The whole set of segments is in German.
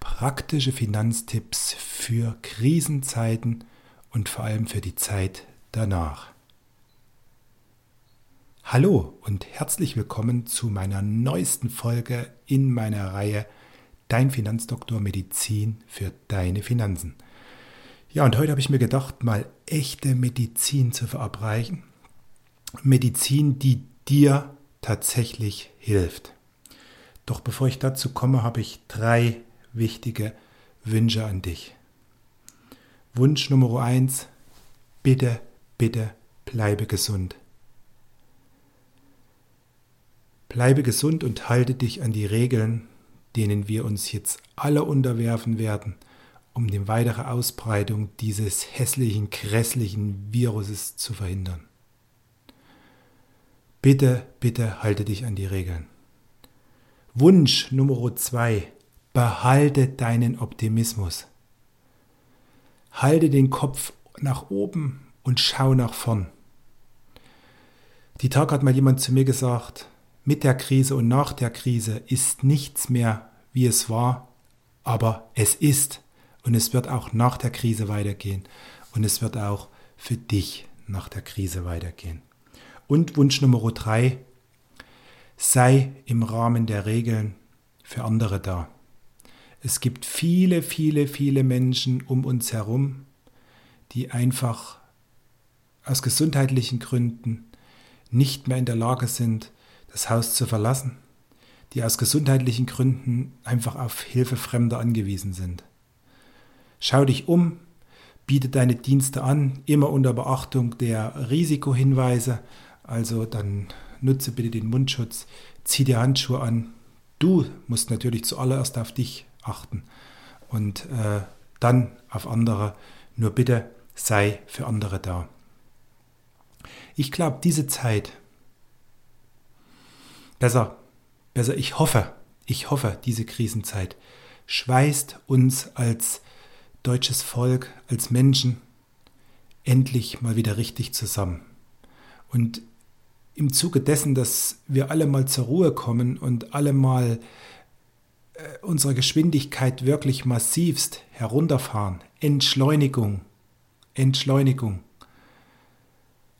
Praktische Finanztipps für Krisenzeiten und vor allem für die Zeit danach. Hallo und herzlich willkommen zu meiner neuesten Folge in meiner Reihe Dein Finanzdoktor Medizin für deine Finanzen. Ja, und heute habe ich mir gedacht, mal echte Medizin zu verabreichen. Medizin, die dir tatsächlich hilft. Doch bevor ich dazu komme, habe ich drei wichtige Wünsche an dich. Wunsch Nummer eins, bitte, bitte bleibe gesund. Bleibe gesund und halte dich an die Regeln, denen wir uns jetzt alle unterwerfen werden, um die weitere Ausbreitung dieses hässlichen, grässlichen Viruses zu verhindern. Bitte, bitte halte dich an die Regeln. Wunsch Nummer zwei. Behalte deinen Optimismus. Halte den Kopf nach oben und schau nach vorn. Die Tag hat mal jemand zu mir gesagt, mit der Krise und nach der Krise ist nichts mehr, wie es war, aber es ist und es wird auch nach der Krise weitergehen und es wird auch für dich nach der Krise weitergehen. Und Wunsch Nummer drei, sei im Rahmen der Regeln für andere da. Es gibt viele, viele, viele Menschen um uns herum, die einfach aus gesundheitlichen Gründen nicht mehr in der Lage sind, das Haus zu verlassen, die aus gesundheitlichen Gründen einfach auf Hilfe Fremder angewiesen sind. Schau dich um, biete deine Dienste an, immer unter Beachtung der Risikohinweise. Also dann nutze bitte den Mundschutz, zieh dir Handschuhe an. Du musst natürlich zuallererst auf dich achten und äh, dann auf andere. Nur bitte sei für andere da. Ich glaube, diese Zeit, besser, besser, ich hoffe, ich hoffe, diese Krisenzeit schweißt uns als deutsches Volk, als Menschen endlich mal wieder richtig zusammen. Und im Zuge dessen, dass wir alle mal zur Ruhe kommen und alle mal äh, unsere Geschwindigkeit wirklich massivst herunterfahren, Entschleunigung, Entschleunigung,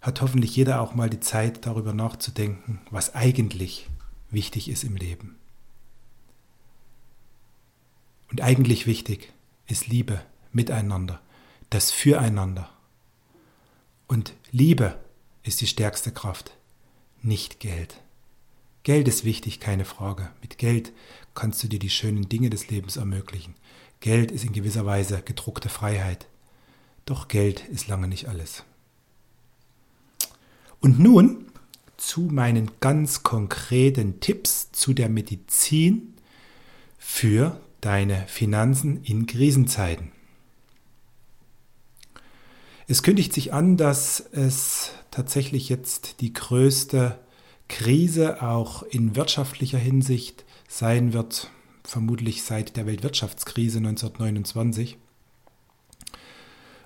hat hoffentlich jeder auch mal die Zeit darüber nachzudenken, was eigentlich wichtig ist im Leben. Und eigentlich wichtig ist Liebe miteinander, das Füreinander. Und Liebe ist die stärkste Kraft, nicht Geld. Geld ist wichtig, keine Frage. Mit Geld kannst du dir die schönen Dinge des Lebens ermöglichen. Geld ist in gewisser Weise gedruckte Freiheit. Doch Geld ist lange nicht alles. Und nun zu meinen ganz konkreten Tipps zu der Medizin für deine Finanzen in Krisenzeiten. Es kündigt sich an, dass es tatsächlich jetzt die größte Krise auch in wirtschaftlicher Hinsicht sein wird, vermutlich seit der Weltwirtschaftskrise 1929.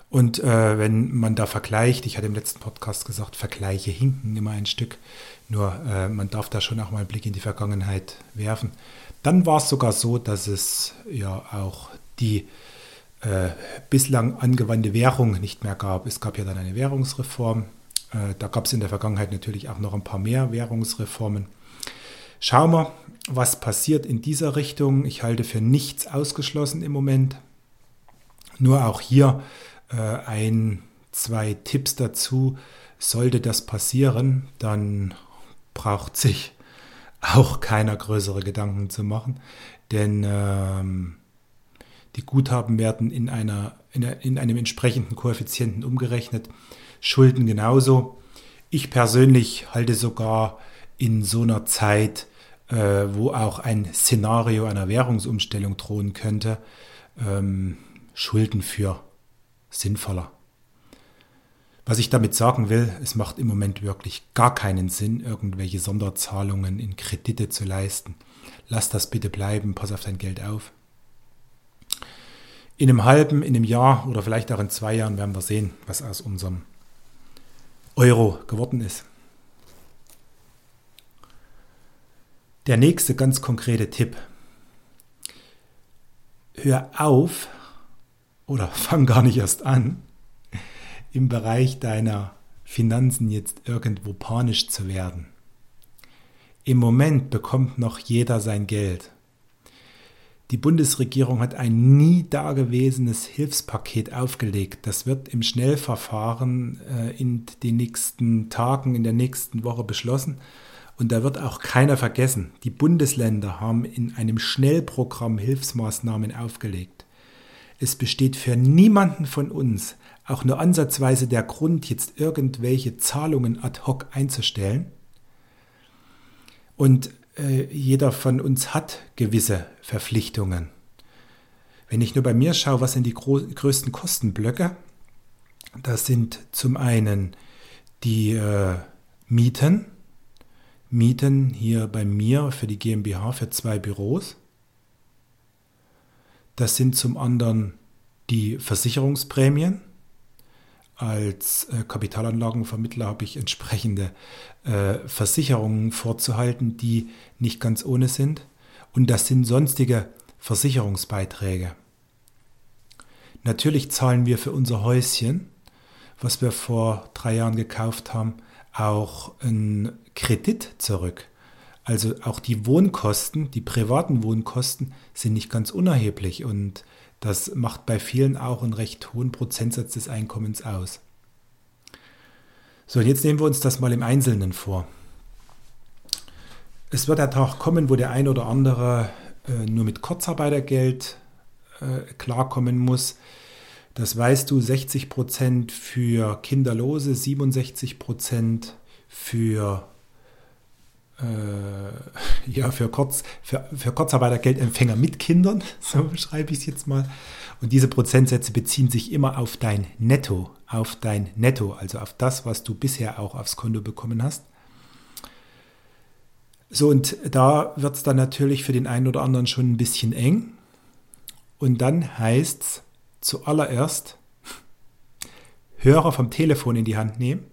Und äh, wenn man da vergleicht, ich hatte im letzten Podcast gesagt, Vergleiche hinken immer ein Stück, nur äh, man darf da schon auch mal einen Blick in die Vergangenheit werfen. Dann war es sogar so, dass es ja auch die äh, bislang angewandte Währung nicht mehr gab. Es gab ja dann eine Währungsreform. Äh, da gab es in der Vergangenheit natürlich auch noch ein paar mehr Währungsreformen. Schauen wir, was passiert in dieser Richtung. Ich halte für nichts ausgeschlossen im Moment. Nur auch hier äh, ein, zwei Tipps dazu. Sollte das passieren, dann braucht sich auch keiner größere Gedanken zu machen. Denn ähm, die Guthaben werden in, einer, in, in einem entsprechenden Koeffizienten umgerechnet. Schulden genauso. Ich persönlich halte sogar in so einer Zeit, äh, wo auch ein Szenario einer Währungsumstellung drohen könnte, ähm, Schulden für sinnvoller. Was ich damit sagen will, es macht im Moment wirklich gar keinen Sinn, irgendwelche Sonderzahlungen in Kredite zu leisten. Lass das bitte bleiben, pass auf dein Geld auf. In einem halben, in einem Jahr oder vielleicht auch in zwei Jahren werden wir sehen, was aus unserem Euro geworden ist. Der nächste ganz konkrete Tipp. Hör auf oder fang gar nicht erst an, im Bereich deiner Finanzen jetzt irgendwo panisch zu werden. Im Moment bekommt noch jeder sein Geld. Die Bundesregierung hat ein nie dagewesenes Hilfspaket aufgelegt. Das wird im Schnellverfahren äh, in den nächsten Tagen, in der nächsten Woche beschlossen. Und da wird auch keiner vergessen. Die Bundesländer haben in einem Schnellprogramm Hilfsmaßnahmen aufgelegt. Es besteht für niemanden von uns auch nur ansatzweise der Grund, jetzt irgendwelche Zahlungen ad hoc einzustellen. Und jeder von uns hat gewisse Verpflichtungen. Wenn ich nur bei mir schaue, was sind die größten Kostenblöcke? Das sind zum einen die äh, Mieten. Mieten hier bei mir für die GmbH für zwei Büros. Das sind zum anderen die Versicherungsprämien. Als äh, Kapitalanlagenvermittler habe ich entsprechende äh, Versicherungen vorzuhalten, die nicht ganz ohne sind. Und das sind sonstige Versicherungsbeiträge. Natürlich zahlen wir für unser Häuschen, was wir vor drei Jahren gekauft haben, auch einen Kredit zurück. Also auch die Wohnkosten, die privaten Wohnkosten sind nicht ganz unerheblich und das macht bei vielen auch einen recht hohen Prozentsatz des Einkommens aus. So, und jetzt nehmen wir uns das mal im Einzelnen vor. Es wird der Tag kommen, wo der ein oder andere äh, nur mit Kurzarbeitergeld äh, klarkommen muss. Das weißt du, 60 Prozent für Kinderlose, 67 Prozent für äh, ja, für, Kurz, für, für Kurzarbeitergeldempfänger mit Kindern, so beschreibe ich es jetzt mal. Und diese Prozentsätze beziehen sich immer auf dein Netto, auf dein Netto, also auf das, was du bisher auch aufs Konto bekommen hast. So, und da wird es dann natürlich für den einen oder anderen schon ein bisschen eng. Und dann heißt es zuallererst, Hörer vom Telefon in die Hand nehmen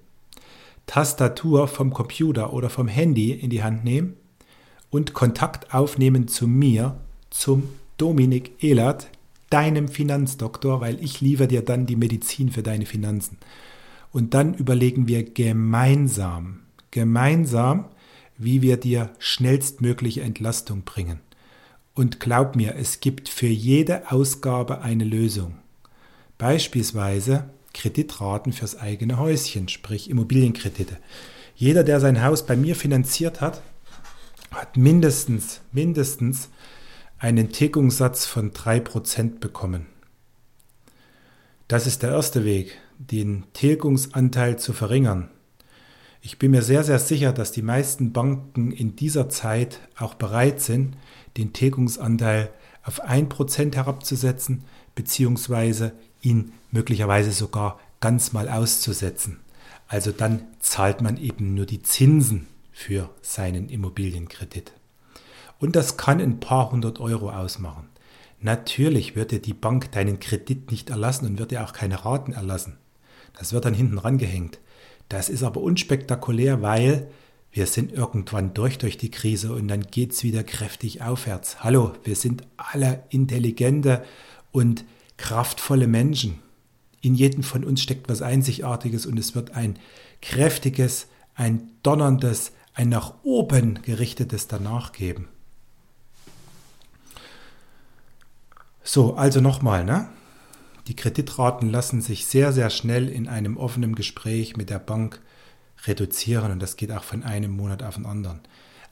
Tastatur vom Computer oder vom Handy in die Hand nehmen und Kontakt aufnehmen zu mir, zum Dominik Ehlert, deinem Finanzdoktor, weil ich liefere dir dann die Medizin für deine Finanzen. Und dann überlegen wir gemeinsam, gemeinsam, wie wir dir schnellstmögliche Entlastung bringen. Und glaub mir, es gibt für jede Ausgabe eine Lösung. Beispielsweise Kreditraten fürs eigene Häuschen, sprich Immobilienkredite. Jeder, der sein Haus bei mir finanziert hat, hat mindestens, mindestens einen Tilgungssatz von 3% bekommen. Das ist der erste Weg, den Tilgungsanteil zu verringern. Ich bin mir sehr, sehr sicher, dass die meisten Banken in dieser Zeit auch bereit sind, den Tilgungsanteil auf 1% herabzusetzen, beziehungsweise ihn möglicherweise sogar ganz mal auszusetzen. Also dann zahlt man eben nur die Zinsen für seinen Immobilienkredit. Und das kann ein paar hundert Euro ausmachen. Natürlich wird dir die Bank deinen Kredit nicht erlassen und wird dir auch keine Raten erlassen. Das wird dann hinten rangehängt. Das ist aber unspektakulär, weil wir sind irgendwann durch durch die Krise und dann geht es wieder kräftig aufwärts. Hallo, wir sind alle intelligente und kraftvolle Menschen. In jedem von uns steckt was Einzigartiges und es wird ein kräftiges, ein donnerndes, ein nach oben gerichtetes danach geben. So, also nochmal, ne? Die Kreditraten lassen sich sehr, sehr schnell in einem offenen Gespräch mit der Bank reduzieren und das geht auch von einem Monat auf den anderen.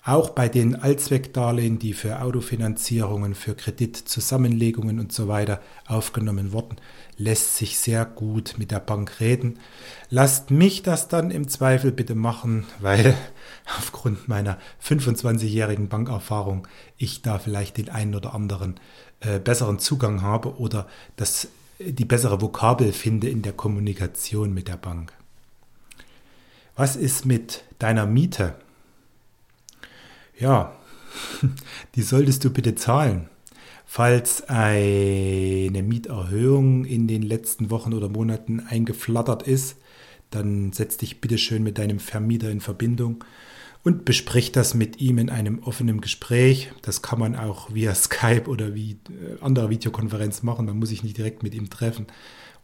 Auch bei den Allzweckdarlehen, die für Autofinanzierungen, für Kreditzusammenlegungen und so weiter aufgenommen wurden, lässt sich sehr gut mit der Bank reden. Lasst mich das dann im Zweifel bitte machen, weil aufgrund meiner 25-jährigen Bankerfahrung ich da vielleicht den einen oder anderen äh, besseren Zugang habe oder das, die bessere Vokabel finde in der Kommunikation mit der Bank. Was ist mit deiner Miete? Ja, die solltest du bitte zahlen. Falls eine Mieterhöhung in den letzten Wochen oder Monaten eingeflattert ist, dann setz dich bitte schön mit deinem Vermieter in Verbindung und bespricht das mit ihm in einem offenen Gespräch. Das kann man auch via Skype oder wie äh, andere Videokonferenz machen. Man muss sich nicht direkt mit ihm treffen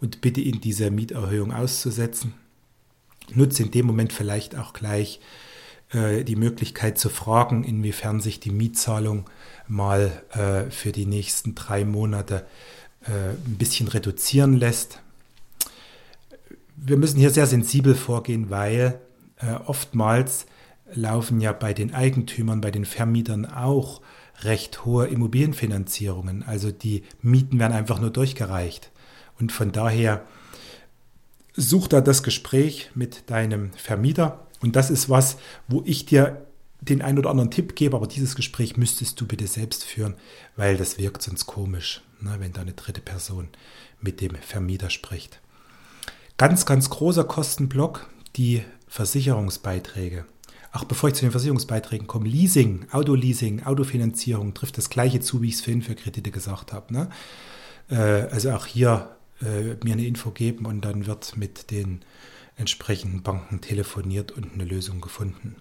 und bitte ihn, diese Mieterhöhung auszusetzen. Nutze in dem Moment vielleicht auch gleich die Möglichkeit zu fragen, inwiefern sich die Mietzahlung mal äh, für die nächsten drei Monate äh, ein bisschen reduzieren lässt. Wir müssen hier sehr sensibel vorgehen, weil äh, oftmals laufen ja bei den Eigentümern, bei den Vermietern auch recht hohe Immobilienfinanzierungen. Also die Mieten werden einfach nur durchgereicht. Und von daher such da das Gespräch mit deinem Vermieter. Und das ist was, wo ich dir den einen oder anderen Tipp gebe, aber dieses Gespräch müsstest du bitte selbst führen, weil das wirkt sonst komisch, ne, wenn da eine dritte Person mit dem Vermieter spricht. Ganz, ganz großer Kostenblock, die Versicherungsbeiträge. Ach, bevor ich zu den Versicherungsbeiträgen komme, Leasing, Autoleasing, Autofinanzierung trifft das gleiche zu, wie ich es vorhin für Kredite gesagt habe. Ne? Äh, also auch hier äh, mir eine Info geben und dann wird mit den entsprechenden Banken telefoniert und eine Lösung gefunden.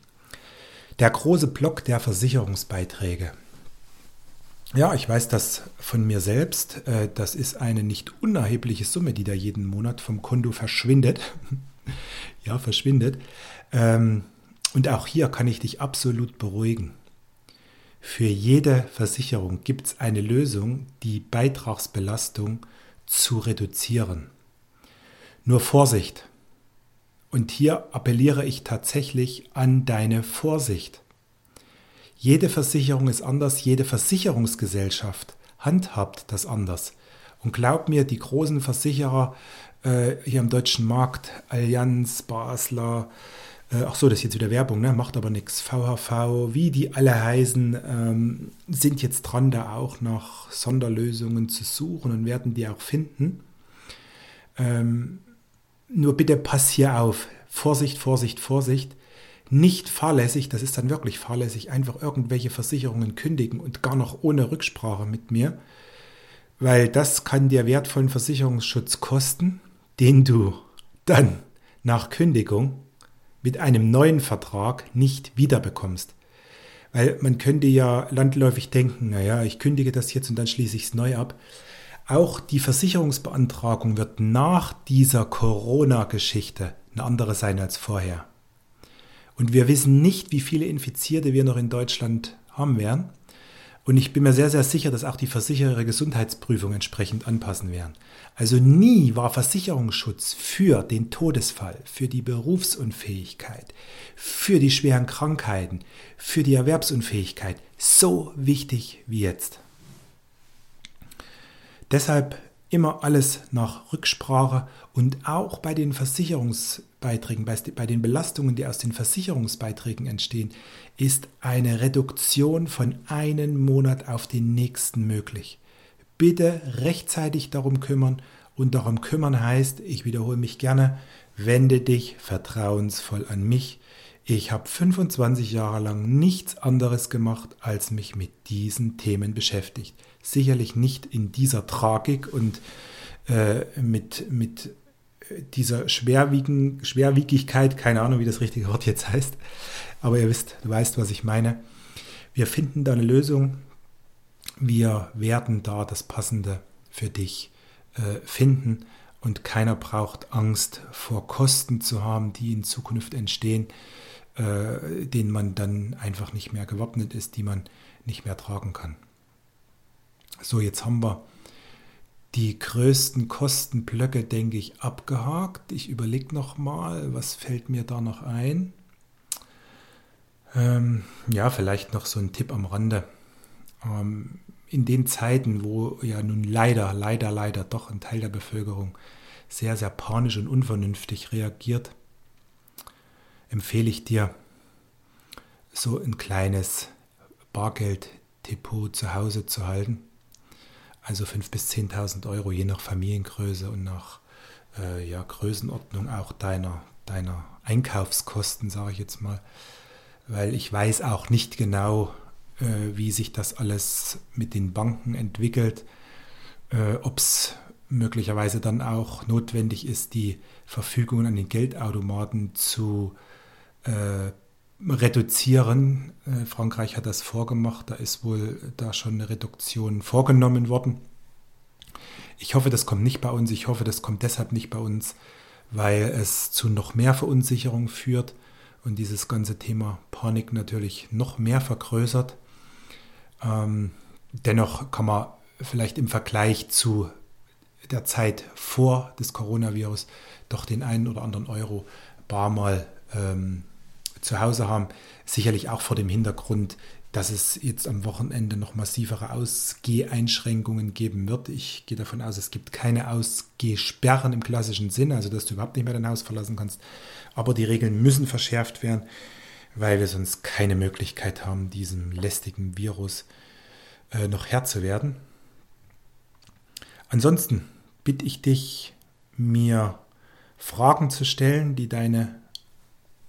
Der große Block der Versicherungsbeiträge. Ja, ich weiß das von mir selbst. Äh, das ist eine nicht unerhebliche Summe, die da jeden Monat vom Konto verschwindet. ja, verschwindet. Ähm, und auch hier kann ich dich absolut beruhigen. Für jede Versicherung gibt es eine Lösung, die Beitragsbelastung zu reduzieren. Nur Vorsicht. Und hier appelliere ich tatsächlich an deine Vorsicht. Jede Versicherung ist anders, jede Versicherungsgesellschaft handhabt das anders. Und glaub mir, die großen Versicherer äh, hier im deutschen Markt, Allianz, Basler, äh, ach so, das ist jetzt wieder Werbung, ne? macht aber nichts. VHV, wie die alle heißen, ähm, sind jetzt dran, da auch nach Sonderlösungen zu suchen und werden die auch finden. Ähm, nur bitte pass hier auf. Vorsicht, Vorsicht, Vorsicht. Nicht fahrlässig, das ist dann wirklich fahrlässig, einfach irgendwelche Versicherungen kündigen und gar noch ohne Rücksprache mit mir, weil das kann dir wertvollen Versicherungsschutz kosten, den du dann nach Kündigung mit einem neuen Vertrag nicht wiederbekommst. Weil man könnte ja landläufig denken, naja, ich kündige das jetzt und dann schließe ich es neu ab. Auch die Versicherungsbeantragung wird nach dieser Corona-Geschichte eine andere sein als vorher. Und wir wissen nicht, wie viele Infizierte wir noch in Deutschland haben werden. Und ich bin mir sehr, sehr sicher, dass auch die Versicherer Gesundheitsprüfung entsprechend anpassen werden. Also nie war Versicherungsschutz für den Todesfall, für die Berufsunfähigkeit, für die schweren Krankheiten, für die Erwerbsunfähigkeit so wichtig wie jetzt. Deshalb immer alles nach Rücksprache und auch bei den Versicherungsbeiträgen, bei den Belastungen, die aus den Versicherungsbeiträgen entstehen, ist eine Reduktion von einem Monat auf den nächsten möglich. Bitte rechtzeitig darum kümmern und darum kümmern heißt, ich wiederhole mich gerne, wende dich vertrauensvoll an mich. Ich habe 25 Jahre lang nichts anderes gemacht, als mich mit diesen Themen beschäftigt. Sicherlich nicht in dieser Tragik und äh, mit, mit dieser Schwerwiegen, Schwerwiegigkeit, keine Ahnung, wie das richtige Wort jetzt heißt, aber ihr wisst, du weißt, was ich meine. Wir finden da eine Lösung. Wir werden da das Passende für dich äh, finden und keiner braucht Angst vor Kosten zu haben, die in Zukunft entstehen, äh, denen man dann einfach nicht mehr gewappnet ist, die man nicht mehr tragen kann. So, jetzt haben wir die größten Kostenblöcke, denke ich, abgehakt. Ich überlege nochmal, was fällt mir da noch ein? Ähm, ja, vielleicht noch so ein Tipp am Rande. Ähm, in den Zeiten, wo ja nun leider, leider, leider doch ein Teil der Bevölkerung sehr, sehr panisch und unvernünftig reagiert, empfehle ich dir, so ein kleines Bargelddepot zu Hause zu halten also 5.000 bis 10.000 Euro, je nach Familiengröße und nach äh, ja, Größenordnung auch deiner, deiner Einkaufskosten, sage ich jetzt mal. Weil ich weiß auch nicht genau, äh, wie sich das alles mit den Banken entwickelt, äh, ob es möglicherweise dann auch notwendig ist, die Verfügung an den Geldautomaten zu äh, reduzieren. Äh, Frankreich hat das vorgemacht, da ist wohl da schon eine Reduktion vorgenommen worden. Ich hoffe, das kommt nicht bei uns. Ich hoffe, das kommt deshalb nicht bei uns, weil es zu noch mehr Verunsicherung führt und dieses ganze Thema Panik natürlich noch mehr vergrößert. Ähm, dennoch kann man vielleicht im Vergleich zu der Zeit vor des Coronavirus doch den einen oder anderen Euro bar mal ähm, zu Hause haben. Sicherlich auch vor dem Hintergrund, dass es jetzt am Wochenende noch massivere Ausgeheinschränkungen geben wird. Ich gehe davon aus, es gibt keine Ausgehsperren im klassischen Sinn, also dass du überhaupt nicht mehr dein Haus verlassen kannst. Aber die Regeln müssen verschärft werden, weil wir sonst keine Möglichkeit haben, diesem lästigen Virus äh, noch Herr zu werden. Ansonsten bitte ich dich, mir Fragen zu stellen, die deine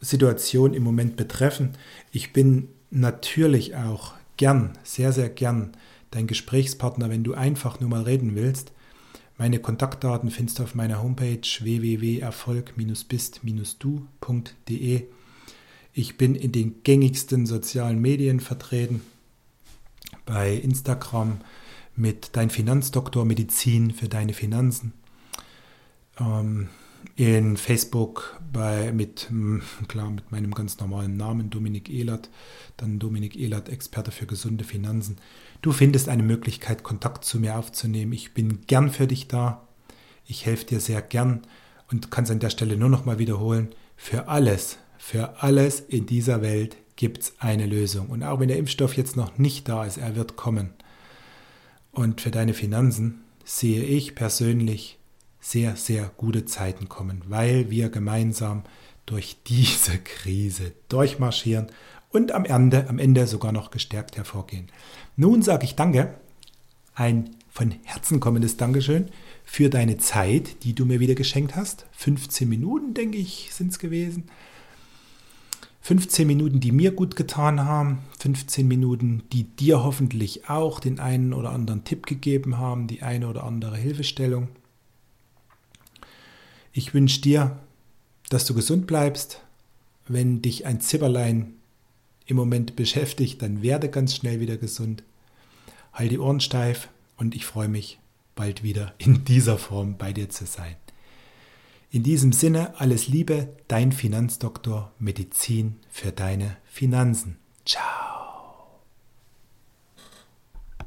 Situation im Moment betreffen. Ich bin natürlich auch gern, sehr, sehr gern dein Gesprächspartner, wenn du einfach nur mal reden willst. Meine Kontaktdaten findest du auf meiner Homepage www.erfolg-bist-du.de. Ich bin in den gängigsten sozialen Medien vertreten, bei Instagram mit Dein Finanzdoktor Medizin für deine Finanzen. Ähm, in Facebook bei, mit, klar, mit meinem ganz normalen Namen Dominik Ehlert, dann Dominik Ehlert, Experte für gesunde Finanzen. Du findest eine Möglichkeit, Kontakt zu mir aufzunehmen. Ich bin gern für dich da. Ich helfe dir sehr gern und kann es an der Stelle nur noch mal wiederholen. Für alles, für alles in dieser Welt gibt es eine Lösung. Und auch wenn der Impfstoff jetzt noch nicht da ist, er wird kommen. Und für deine Finanzen sehe ich persönlich sehr, sehr gute Zeiten kommen, weil wir gemeinsam durch diese Krise durchmarschieren und am Ende, am Ende sogar noch gestärkt hervorgehen. Nun sage ich Danke, ein von Herzen kommendes Dankeschön für deine Zeit, die du mir wieder geschenkt hast. 15 Minuten, denke ich, sind es gewesen. 15 Minuten, die mir gut getan haben, 15 Minuten, die dir hoffentlich auch den einen oder anderen Tipp gegeben haben, die eine oder andere Hilfestellung. Ich wünsche dir, dass du gesund bleibst. Wenn dich ein Zipperlein im Moment beschäftigt, dann werde ganz schnell wieder gesund. Halt die Ohren steif und ich freue mich, bald wieder in dieser Form bei dir zu sein. In diesem Sinne alles Liebe, dein Finanzdoktor Medizin für deine Finanzen. Ciao.